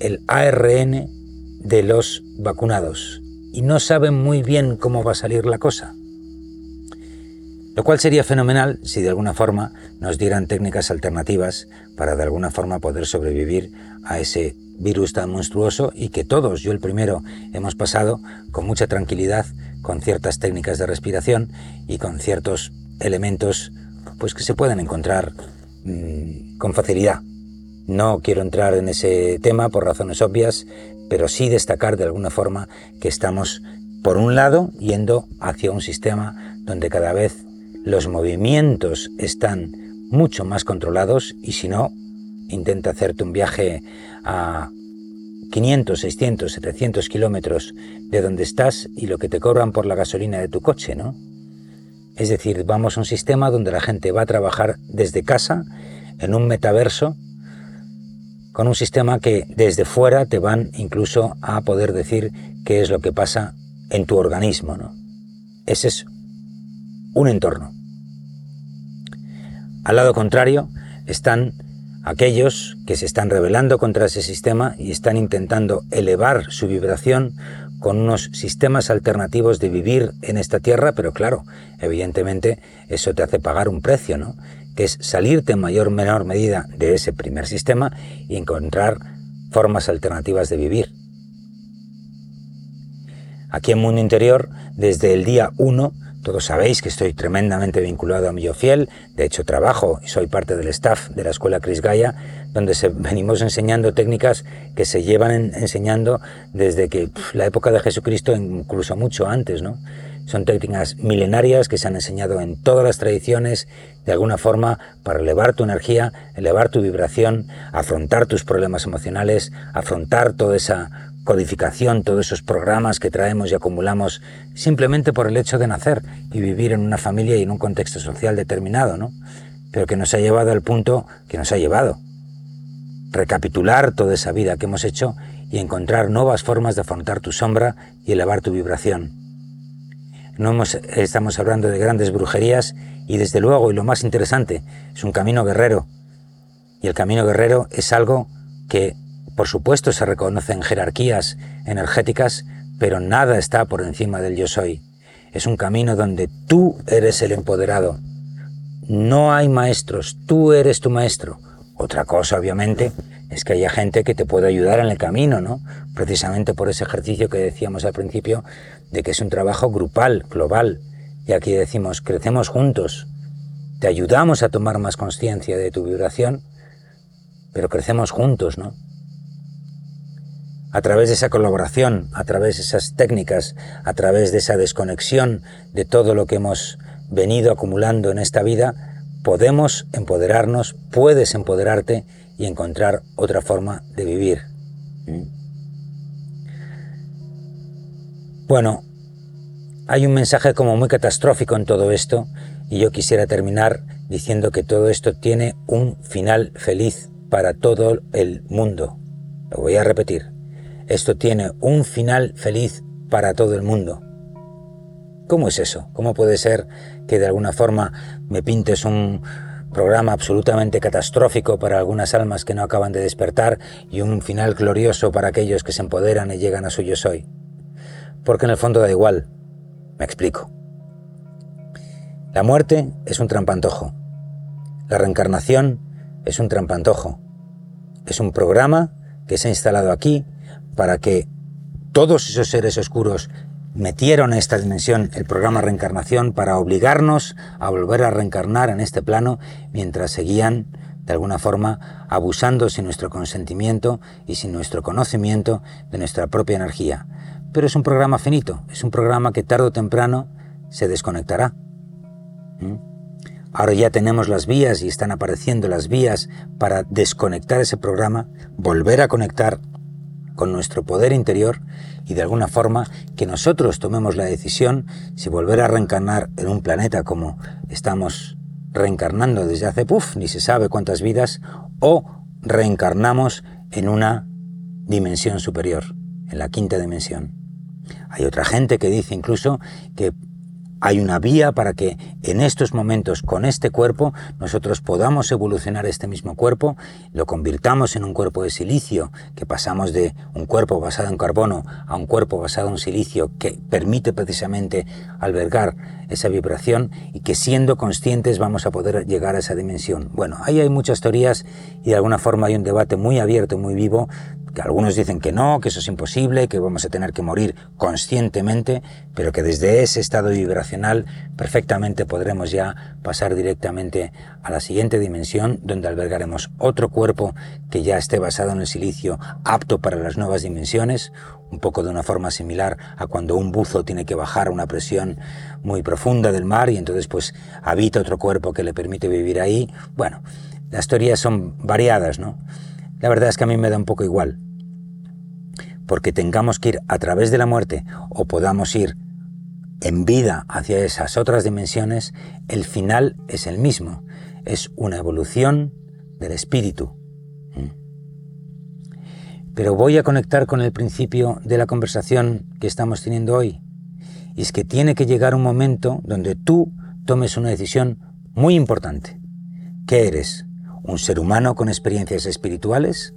Speaker 1: el ARN de los vacunados y no saben muy bien cómo va a salir la cosa. Lo cual sería fenomenal si de alguna forma nos dieran técnicas alternativas para de alguna forma poder sobrevivir a ese virus tan monstruoso y que todos, yo el primero, hemos pasado con mucha tranquilidad con ciertas técnicas de respiración y con ciertos elementos pues que se pueden encontrar mm, con facilidad. No quiero entrar en ese tema por razones obvias, pero sí destacar de alguna forma que estamos, por un lado, yendo hacia un sistema donde cada vez los movimientos están mucho más controlados y si no, intenta hacerte un viaje a 500, 600, 700 kilómetros de donde estás y lo que te cobran por la gasolina de tu coche, ¿no? Es decir, vamos a un sistema donde la gente va a trabajar desde casa, en un metaverso, con un sistema que desde fuera te van incluso a poder decir qué es lo que pasa en tu organismo, ¿no? Ese es un entorno. Al lado contrario están aquellos que se están rebelando contra ese sistema y están intentando elevar su vibración con unos sistemas alternativos de vivir en esta tierra, pero claro, evidentemente eso te hace pagar un precio, ¿no? Que es salirte en mayor o menor medida de ese primer sistema y encontrar formas alternativas de vivir. Aquí en Mundo Interior, desde el día 1, todos sabéis que estoy tremendamente vinculado a Millo Fiel, de hecho trabajo y soy parte del staff de la Escuela Cris Gaia, donde se, venimos enseñando técnicas que se llevan enseñando desde que la época de Jesucristo, incluso mucho antes, ¿no? Son técnicas milenarias que se han enseñado en todas las tradiciones, de alguna forma, para elevar tu energía, elevar tu vibración, afrontar tus problemas emocionales, afrontar toda esa codificación, todos esos programas que traemos y acumulamos simplemente por el hecho de nacer y vivir en una familia y en un contexto social determinado, ¿no? Pero que nos ha llevado al punto que nos ha llevado. Recapitular toda esa vida que hemos hecho y encontrar nuevas formas de afrontar tu sombra y elevar tu vibración. No estamos hablando de grandes brujerías y desde luego, y lo más interesante, es un camino guerrero. Y el camino guerrero es algo que por supuesto se reconocen jerarquías energéticas, pero nada está por encima del yo soy. Es un camino donde tú eres el empoderado. No hay maestros, tú eres tu maestro. Otra cosa, obviamente, es que haya gente que te pueda ayudar en el camino, ¿no? Precisamente por ese ejercicio que decíamos al principio, de que es un trabajo grupal, global. Y aquí decimos, crecemos juntos, te ayudamos a tomar más conciencia de tu vibración, pero crecemos juntos, ¿no? A través de esa colaboración, a través de esas técnicas, a través de esa desconexión de todo lo que hemos venido acumulando en esta vida, podemos empoderarnos, puedes empoderarte y encontrar otra forma de vivir. ¿Mm? Bueno, hay un mensaje como muy catastrófico en todo esto y yo quisiera terminar diciendo que todo esto tiene un final feliz para todo el mundo. Lo voy a repetir. Esto tiene un final feliz para todo el mundo. ¿Cómo es eso? ¿Cómo puede ser que de alguna forma me pintes un programa absolutamente catastrófico para algunas almas que no acaban de despertar y un final glorioso para aquellos que se empoderan y llegan a su yo soy? Porque en el fondo da igual. Me explico. La muerte es un trampantojo. La reencarnación es un trampantojo. Es un programa que se ha instalado aquí para que todos esos seres oscuros metieron en esta dimensión el programa reencarnación para obligarnos a volver a reencarnar en este plano mientras seguían de alguna forma abusando sin nuestro consentimiento y sin nuestro conocimiento de nuestra propia energía. Pero es un programa finito, es un programa que tarde o temprano se desconectará. ¿Mm? Ahora ya tenemos las vías y están apareciendo las vías para desconectar ese programa, volver a conectar con nuestro poder interior y de alguna forma que nosotros tomemos la decisión si volver a reencarnar en un planeta como estamos reencarnando desde hace, puff, ni se sabe cuántas vidas, o reencarnamos en una dimensión superior, en la quinta dimensión. Hay otra gente que dice incluso que hay una vía para que en estos momentos, con este cuerpo, nosotros podamos evolucionar este mismo cuerpo, lo convirtamos en un cuerpo de silicio, que pasamos de un cuerpo basado en carbono a un cuerpo basado en silicio, que permite precisamente albergar esa vibración y que siendo conscientes vamos a poder llegar a esa dimensión. Bueno, ahí hay muchas teorías y de alguna forma hay un debate muy abierto, muy vivo, algunos dicen que no, que eso es imposible, que vamos a tener que morir conscientemente, pero que desde ese estado vibracional perfectamente podremos ya pasar directamente a la siguiente dimensión, donde albergaremos otro cuerpo que ya esté basado en el silicio, apto para las nuevas dimensiones, un poco de una forma similar a cuando un buzo tiene que bajar una presión muy profunda del mar y entonces pues habita otro cuerpo que le permite vivir ahí. Bueno, las teorías son variadas, ¿no? La verdad es que a mí me da un poco igual. Porque tengamos que ir a través de la muerte o podamos ir en vida hacia esas otras dimensiones, el final es el mismo. Es una evolución del espíritu. ¿Mm? Pero voy a conectar con el principio de la conversación que estamos teniendo hoy. Y es que tiene que llegar un momento donde tú tomes una decisión muy importante. ¿Qué eres? ¿Un ser humano con experiencias espirituales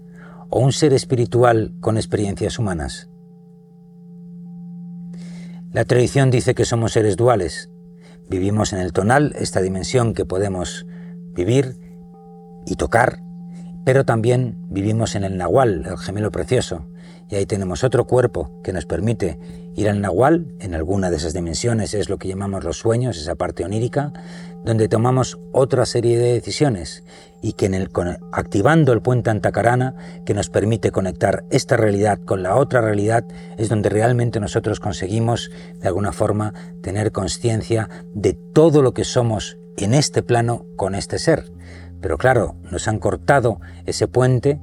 Speaker 1: o un ser espiritual con experiencias humanas? La tradición dice que somos seres duales. Vivimos en el tonal, esta dimensión que podemos vivir y tocar, pero también vivimos en el nahual, el gemelo precioso, y ahí tenemos otro cuerpo que nos permite ir al nahual, en alguna de esas dimensiones, es lo que llamamos los sueños, esa parte onírica, donde tomamos otra serie de decisiones y que en el, activando el puente Antacarana, que nos permite conectar esta realidad con la otra realidad, es donde realmente nosotros conseguimos, de alguna forma, tener conciencia de todo lo que somos en este plano con este ser. Pero claro, nos han cortado ese puente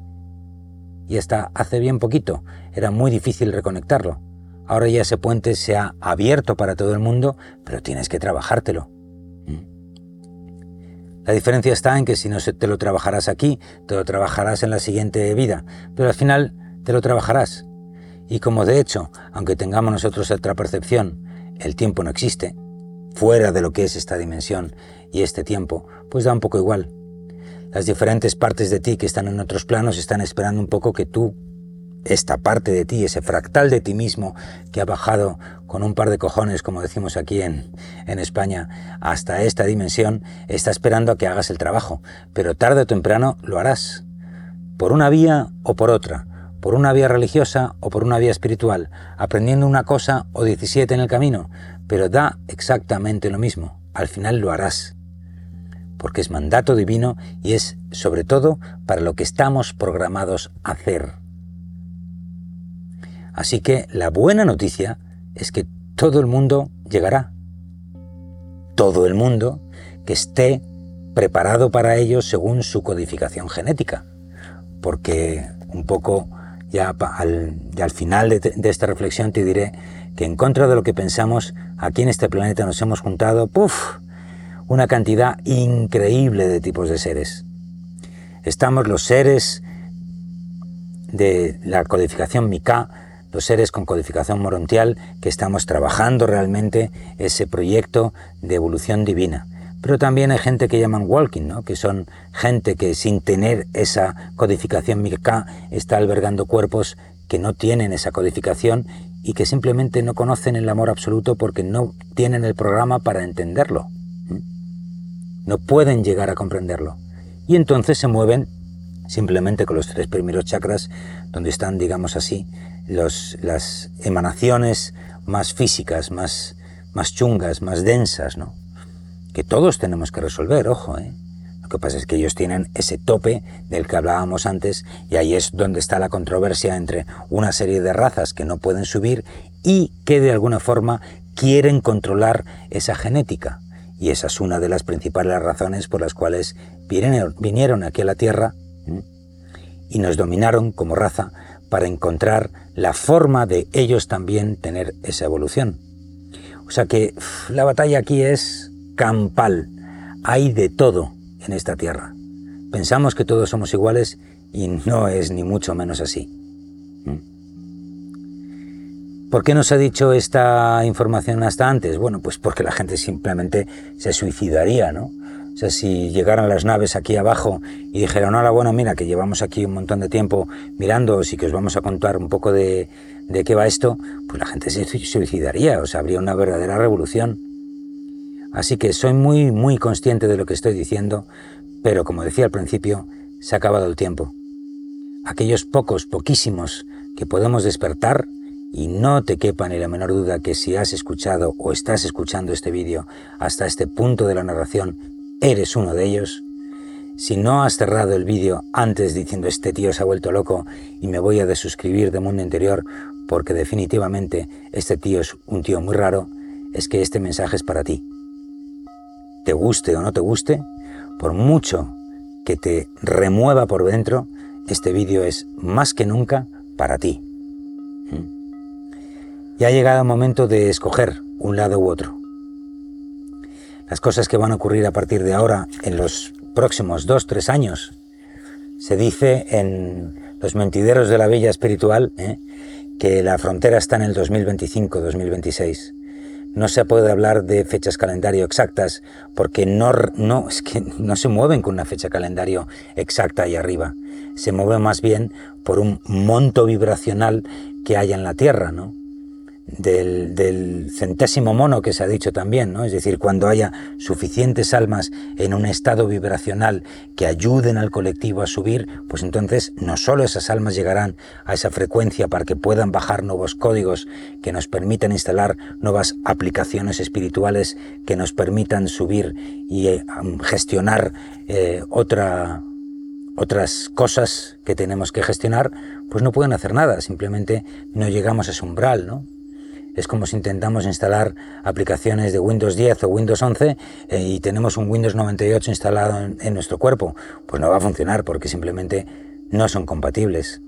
Speaker 1: y hasta hace bien poquito era muy difícil reconectarlo. Ahora ya ese puente se ha abierto para todo el mundo, pero tienes que trabajártelo. La diferencia está en que si no te lo trabajarás aquí, te lo trabajarás en la siguiente vida, pero al final te lo trabajarás. Y como de hecho, aunque tengamos nosotros otra percepción, el tiempo no existe, fuera de lo que es esta dimensión y este tiempo, pues da un poco igual. Las diferentes partes de ti que están en otros planos están esperando un poco que tú esta parte de ti, ese fractal de ti mismo que ha bajado con un par de cojones, como decimos aquí en, en, España, hasta esta dimensión, está esperando a que hagas el trabajo, pero tarde o temprano lo harás. por una vía o por otra, por una vía religiosa o por una vía espiritual, aprendiendo una cosa o 17 en el camino, pero da exactamente lo mismo, al final lo harás, porque es mandato divino y es sobre todo para lo que estamos programados a hacer. Así que la buena noticia es que todo el mundo llegará. Todo el mundo que esté preparado para ello según su codificación genética. Porque un poco ya al, al final de, de, esta reflexión te diré que en contra de lo que pensamos, aquí en este planeta nos hemos juntado, puff, una cantidad increíble de tipos de seres. Estamos los seres de la codificación Mika, los seres con codificación morontial, que estamos trabajando realmente ese proyecto de evolución divina. Pero también hay gente que llaman walking, ¿no? que son gente que sin tener esa codificación Mika está albergando cuerpos que no tienen esa codificación y que simplemente no conocen el amor absoluto porque no tienen el programa para entenderlo. No pueden llegar a comprenderlo. Y entonces se mueven simplemente con los tres primeros chakras, donde están, digamos así, los, las emanaciones más físicas, más, más chungas, más densas, ¿no? que todos tenemos que resolver, ojo, ¿eh? Lo que pasa es que ellos tienen ese tope del que hablábamos antes y ahí es donde está la controversia entre una serie de razas que no pueden subir y que de alguna forma quieren controlar esa genética. Y esa es una de las principales razones por las cuales vinieron aquí a la Tierra y nos dominaron como raza para encontrar la forma de ellos también tener esa evolución. O sea que la batalla aquí es campal. Hay de todo en esta tierra. Pensamos que todos somos iguales y no es ni mucho menos así. ¿Por qué no se ha dicho esta información hasta antes? Bueno, pues porque la gente simplemente se suicidaría, ¿no? O sea, si llegaran las naves aquí abajo y dijeran, hola, bueno, mira, que llevamos aquí un montón de tiempo mirando y que os vamos a contar un poco de, de qué va esto, pues la gente se suicidaría, o sea, habría una verdadera revolución. Así que soy muy, muy consciente de lo que estoy diciendo, pero como decía al principio, se ha acabado el tiempo. Aquellos pocos, poquísimos que podemos despertar, y no te quepa ni la menor duda que si has escuchado o estás escuchando este vídeo hasta este punto de la narración, eres uno de ellos. Si no has cerrado el vídeo antes diciendo este tío se ha vuelto loco y me voy a desuscribir de Mundo Interior porque definitivamente este tío es un tío muy raro, es que este mensaje es para ti te guste o no te guste, por mucho que te remueva por dentro, este vídeo es más que nunca para ti. ¿Mm? Y ha llegado el momento de escoger un lado u otro. Las cosas que van a ocurrir a partir de ahora, en los próximos dos, tres años, se dice en los mentideros de la bella espiritual ¿eh? que la frontera está en el 2025-2026 no se puede hablar de fechas calendario exactas porque no, no, es que no se mueven con una fecha calendario exacta ahí arriba. Se mueven más bien por un monto vibracional que haya en la Tierra, ¿no? Del, centésimo mono que se ha dicho también, ¿no? Es decir, cuando haya suficientes almas en un estado vibracional que ayuden al colectivo a subir, pues entonces no solo esas almas llegarán a esa frecuencia para que puedan bajar nuevos códigos que nos permitan instalar nuevas aplicaciones espirituales que nos permitan subir y eh, gestionar eh, otra otras cosas que tenemos que gestionar, pues no pueden hacer nada, simplemente no llegamos a ese umbral, ¿no? Es como si intentamos instalar aplicaciones de Windows 10 o Windows 11 eh, y tenemos un Windows 98 instalado en, en nuestro cuerpo. Pues no va a funcionar porque simplemente no son compatibles.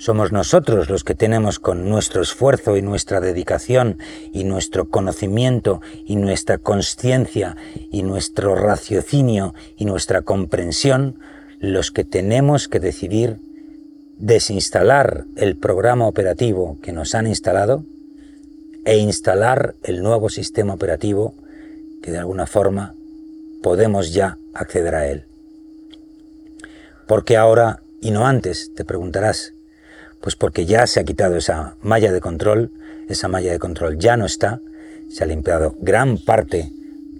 Speaker 1: Somos nosotros los que tenemos con nuestro esfuerzo y nuestra dedicación y nuestro conocimiento y nuestra conciencia y nuestro raciocinio y nuestra comprensión los que tenemos que decidir desinstalar el programa operativo que nos han instalado e instalar el nuevo sistema operativo que de alguna forma podemos ya acceder a él. ¿Por qué ahora y no antes? Te preguntarás. Pues porque ya se ha quitado esa malla de control, esa malla de control ya no está, se ha limpiado gran parte,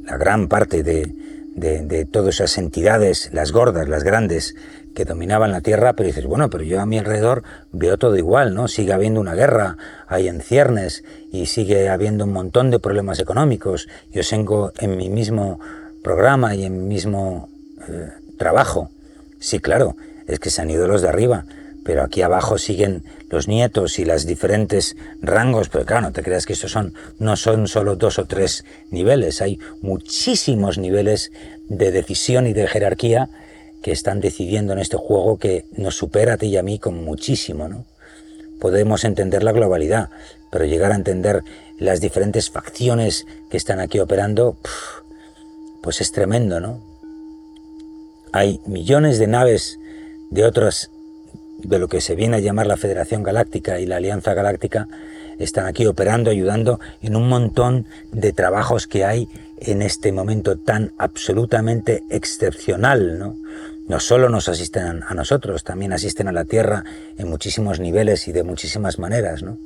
Speaker 1: la gran parte de, de, de todas esas entidades, las gordas, las grandes, que dominaban la Tierra, pero dices, bueno, pero yo a mi alrededor veo todo igual, ¿no? Sigue habiendo una guerra, hay en ciernes y sigue habiendo un montón de problemas económicos. Yo tengo en mi mismo programa y en mi mismo eh, trabajo. Sí, claro, es que se han ido los de arriba, pero aquí abajo siguen los nietos y las diferentes rangos, pero claro, no te creas que estos son, no son solo dos o tres niveles, hay muchísimos niveles de decisión y de jerarquía que están decidiendo en este juego que nos supera a ti y a mí con muchísimo, ¿no? Podemos entender la globalidad, pero llegar a entender las diferentes facciones que están aquí operando, pues es tremendo, ¿no? Hay millones de naves de otras, de lo que se viene a llamar la Federación Galáctica y la Alianza Galáctica, están aquí operando, ayudando en un montón de trabajos que hay en este momento tan absolutamente excepcional, ¿no? No solo nos asisten a nosotros, también asisten a la Tierra en muchísimos niveles y de muchísimas maneras, ¿no?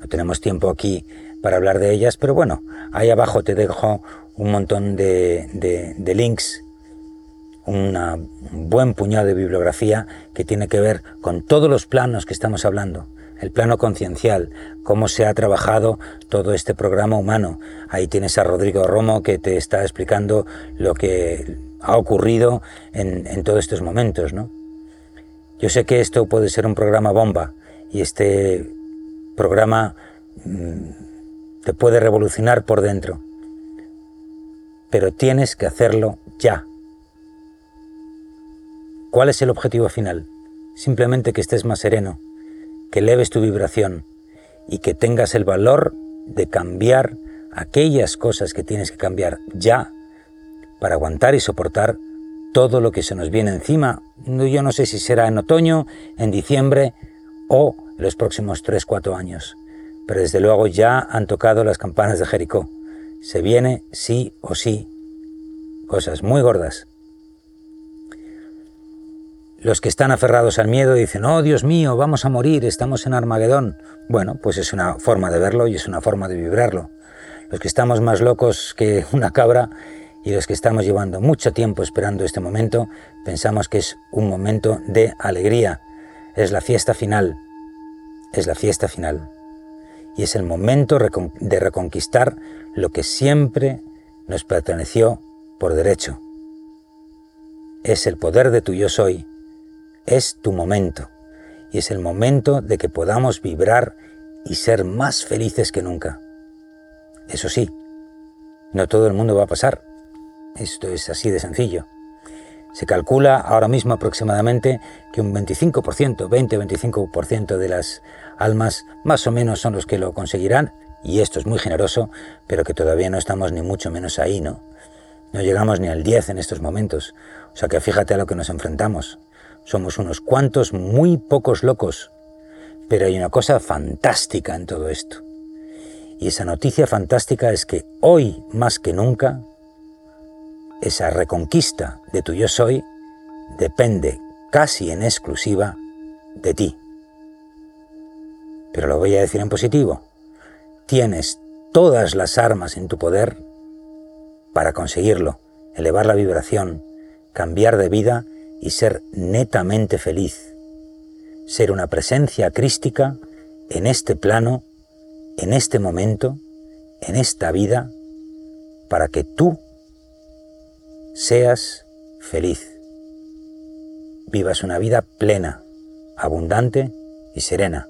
Speaker 1: No tenemos tiempo aquí para hablar de ellas, pero bueno, ahí abajo te dejo un montón de, de links un buen puñado de bibliografía que tiene que ver con todos los planos que estamos hablando. El plano conciencial, cómo se ha trabajado todo este programa humano. Ahí tienes a Rodrigo Romo que te está explicando lo que ha ocurrido en, todos estos momentos. ¿no? Yo sé que esto puede ser un programa bomba y este programa mm, te puede revolucionar por dentro, pero tienes que hacerlo ya ¿Cuál es el objetivo final? Simplemente que estés más sereno, que eleves tu vibración y que tengas el valor de cambiar aquellas cosas que tienes que cambiar ya para aguantar y soportar todo lo que se nos viene encima. Yo no sé si será en otoño, en diciembre o los próximos 3-4 años, pero desde luego ya han tocado las campanas de Jericó. Se viene sí o sí cosas muy gordas los que están aferrados al miedo dicen, oh Dios mío, vamos a morir, estamos en Armagedón. Bueno, pues es una forma de verlo y es una forma de vibrarlo. Los que estamos más locos que una cabra y los que estamos llevando mucho tiempo esperando este momento, pensamos que es un momento de alegría. Es la fiesta final. Es la fiesta final. Y es el momento de reconquistar lo que siempre nos perteneció por derecho. Es el poder de tu yo soy es tu momento y es el momento de que podamos vibrar y ser más felices que nunca. Eso sí, no todo el mundo va a pasar. Esto es así de sencillo. Se calcula ahora mismo aproximadamente que un 25%, 20-25% de las almas más o menos son los que lo conseguirán, y esto es muy generoso, pero que todavía no estamos ni mucho menos ahí, ¿no? No llegamos ni al 10 en estos momentos. O sea que fíjate a lo que nos enfrentamos. Somos unos cuantos muy pocos locos, pero hay una cosa fantástica en todo esto. Y esa noticia fantástica es que hoy más que nunca, esa reconquista de tu yo soy depende casi en exclusiva de ti. Pero lo voy a decir en positivo. Tienes todas las armas en tu poder para conseguirlo, elevar la vibración, cambiar de vida y ser netamente feliz, ser una presencia crística en este plano, en este momento, en esta vida, para que tú seas feliz, vivas una vida plena, abundante y serena.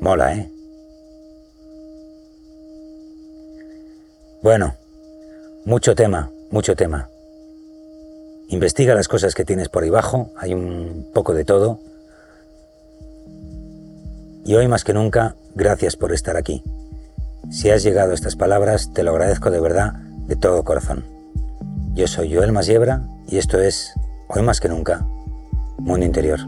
Speaker 1: Mola, ¿eh? Bueno, mucho tema, mucho tema. Investiga las cosas que tienes por debajo, hay un poco de todo. Y hoy más que nunca, gracias por estar aquí. Si has llegado a estas palabras, te lo agradezco de verdad, de todo corazón. Yo soy Joel Masiebra y esto es, hoy más que nunca, Mundo Interior.